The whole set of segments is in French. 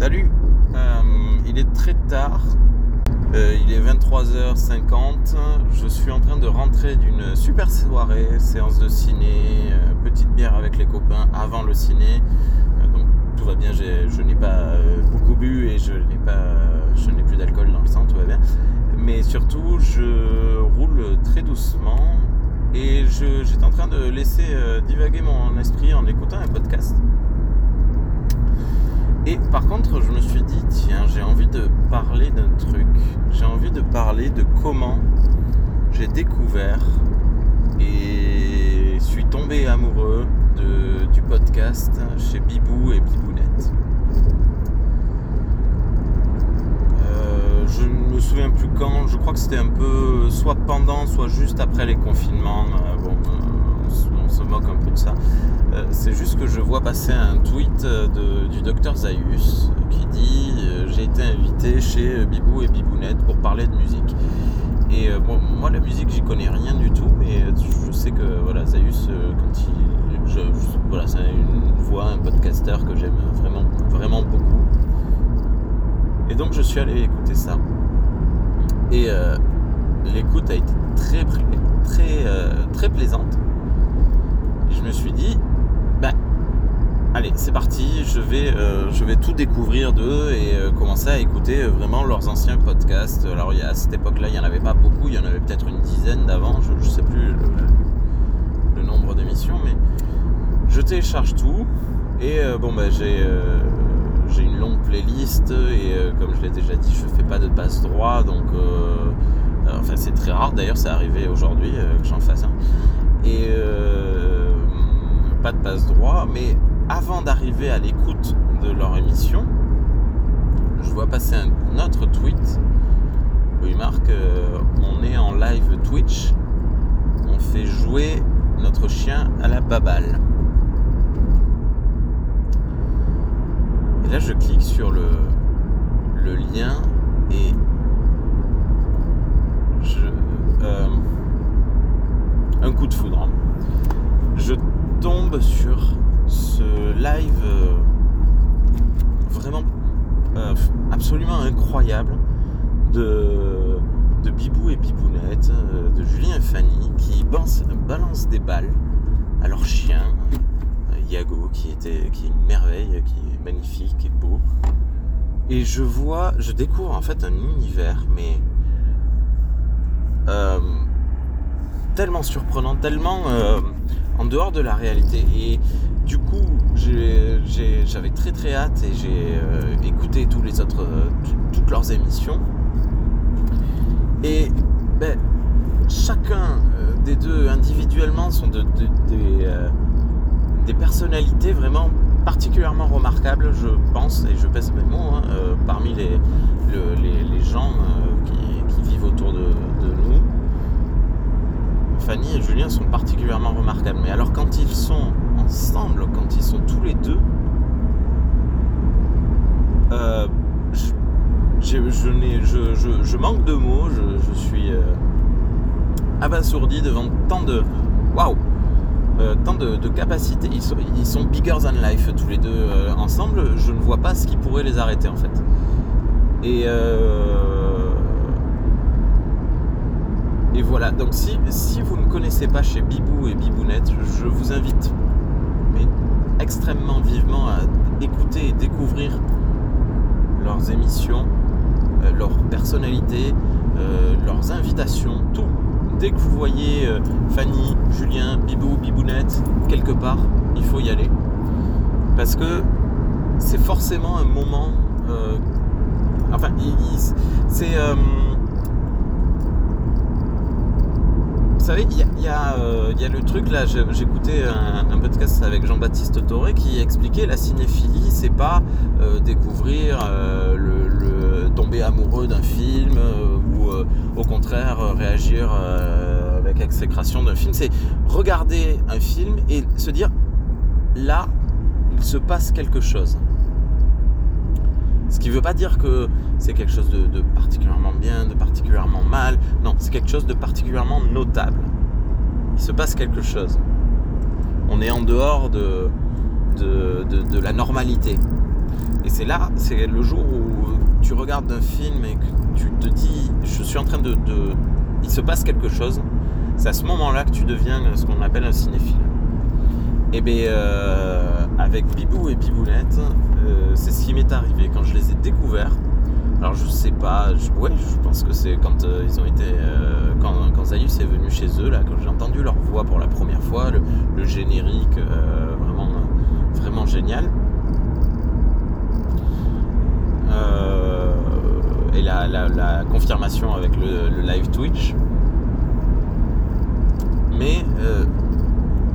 Salut, euh, il est très tard, euh, il est 23h50, je suis en train de rentrer d'une super soirée, séance de ciné, euh, petite bière avec les copains avant le ciné, donc tout va bien, je n'ai pas beaucoup bu et je n'ai pas, je n'ai plus d'alcool dans le sang, tout va bien, mais surtout je roule très doucement et j'étais en train de laisser divaguer mon esprit en écoutant un podcast. Et par contre, je me suis dit, tiens, j'ai envie de parler d'un truc. J'ai envie de parler de comment j'ai découvert et suis tombé amoureux du podcast chez Bibou et Bibounette. Euh, je ne me souviens plus quand, je crois que c'était un peu soit pendant, soit juste après les confinements. Moque un peu de ça. Euh, c'est juste que je vois passer un tweet euh, de- du docteur Zaius euh, qui dit J'ai été invité chez Bibou et Bibounette pour parler de musique. Et bon, moi, la musique, j'y connais rien du tout, mais je sais que voilà, Zaius, euh, quand il. voilà, c'est une voix, un podcasteur que j'aime vraiment, vraiment beaucoup. Et donc, je suis allé écouter ça. Et l'écoute a été très, très, euh, très plaisante. Me suis dit, bah, allez, c'est parti, je vais, euh, je vais tout découvrir d'eux et euh, commencer à écouter euh, vraiment leurs anciens podcasts. Alors, il y a- à cette époque-là, il n'y en avait pas beaucoup, il y en avait peut-être une dizaine d'avant, je ne sais plus le, nombre d'émissions, mais je télécharge tout et bon, bah, j'ai. j'ai une longue playlist et comme je l'ai déjà dit, je fais pas de passe droit donc enfin c'est très rare d'ailleurs, c'est arrivé aujourd'hui que j'en fasse un et pas de passe droit. Mais avant d'arriver à l'écoute de leur émission, je vois passer un autre tweet où il marque euh, on est en live Twitch, on fait jouer notre chien à la baballe. Et là, je clique sur le, lien et je. euh, un coup de foudre. Je tombe sur ce live euh, vraiment euh, absolument incroyable de, de Bibou et Bibounette, euh, de Julien et Fanny, qui balancent, des balles à leur chien, Yago, qui, était, qui est une merveille, qui est magnifique et beau. Et je vois, je découvre en fait un univers, mais tellement surprenant, tellement en dehors de la réalité. Et du coup, j'avais très très hâte et j'ai euh, écouté tous les autres, euh, tout- toutes leurs émissions. Et ben, chacun euh, des deux individuellement sont de, de- des, des personnalités vraiment particulièrement remarquables, je pense, et je pèse mes mots, hein, parmi les, le- les, gens qui, vivent autour de nous. Fanny et Julien sont particulièrement remarquables. Mais alors quand ils sont ensemble, quand ils sont tous les deux, euh, je, je je- je- manque de mots, je, suis euh, abasourdi devant tant de... Waouh euh, tant de, capacités, ils sont, bigger than life tous les deux ensemble, je ne vois pas ce qui pourrait les arrêter en fait et voilà, donc si, si vous ne connaissez pas chez Bibou et Bibounette, je vous invite mais extrêmement vivement à écouter et découvrir leurs émissions, euh, leurs personnalités, euh, leurs invitations, tout. Dès que vous voyez euh, Fanny, Julien, Bibou, Bibounette, quelque part, il faut y aller. Parce que c'est forcément un moment. euh, enfin, c'est. euh, vous savez, euh, il y a le truc là, j'écoutais un, podcast avec Jean-Baptiste Toré qui expliquait la cinéphilie, c'est pas euh, découvrir euh, le, tomber amoureux d'un film ou au contraire réagir avec exécration d'un film, c'est regarder un film et se dire là, il se passe quelque chose. Ce qui ne veut pas dire que c'est quelque chose de, particulièrement bien, de particulièrement mal. Non, c'est quelque chose de particulièrement notable. Il se passe quelque chose. On est en dehors de, la normalité. Et c'est là, c'est le jour où tu regardes un film et que tu te dis, je suis en train de, il se passe quelque chose. C'est à ce moment-là que tu deviens ce qu'on appelle un cinéphile. Et bien, euh, avec Bibou et Bibounette, euh, c'est ce qui m'est arrivé quand je les ai découverts. Alors je sais pas, je, ouais, je pense que c'est quand euh, ils ont été, quand, quand Zayus est venu chez eux, là, quand j'ai entendu leur voix pour la première fois, le, générique, vraiment, vraiment génial. et la, confirmation avec le, le live Twitch. Mais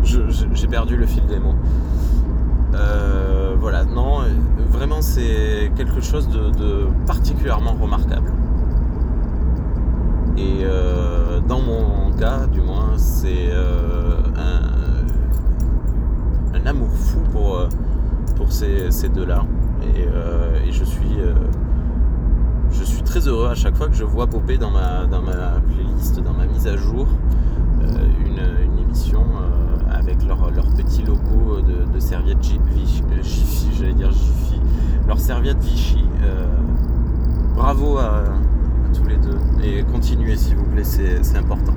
j'ai perdu le fil des mots. Euh, voilà, non, vraiment c'est quelque chose de, particulièrement remarquable. Et euh, dans mon cas, du moins, c'est euh, un, amour fou pour, ces, deux-là. Et, je suis très heureux à chaque fois que je vois popper dans ma, playlist, dans ma mise à jour, une, émission avec leur, petit logo serviette Jiffy, j'allais dire Jiffy, leur serviette Vichy. Euh, bravo à, tous les deux et continuez s'il vous plaît, c'est important.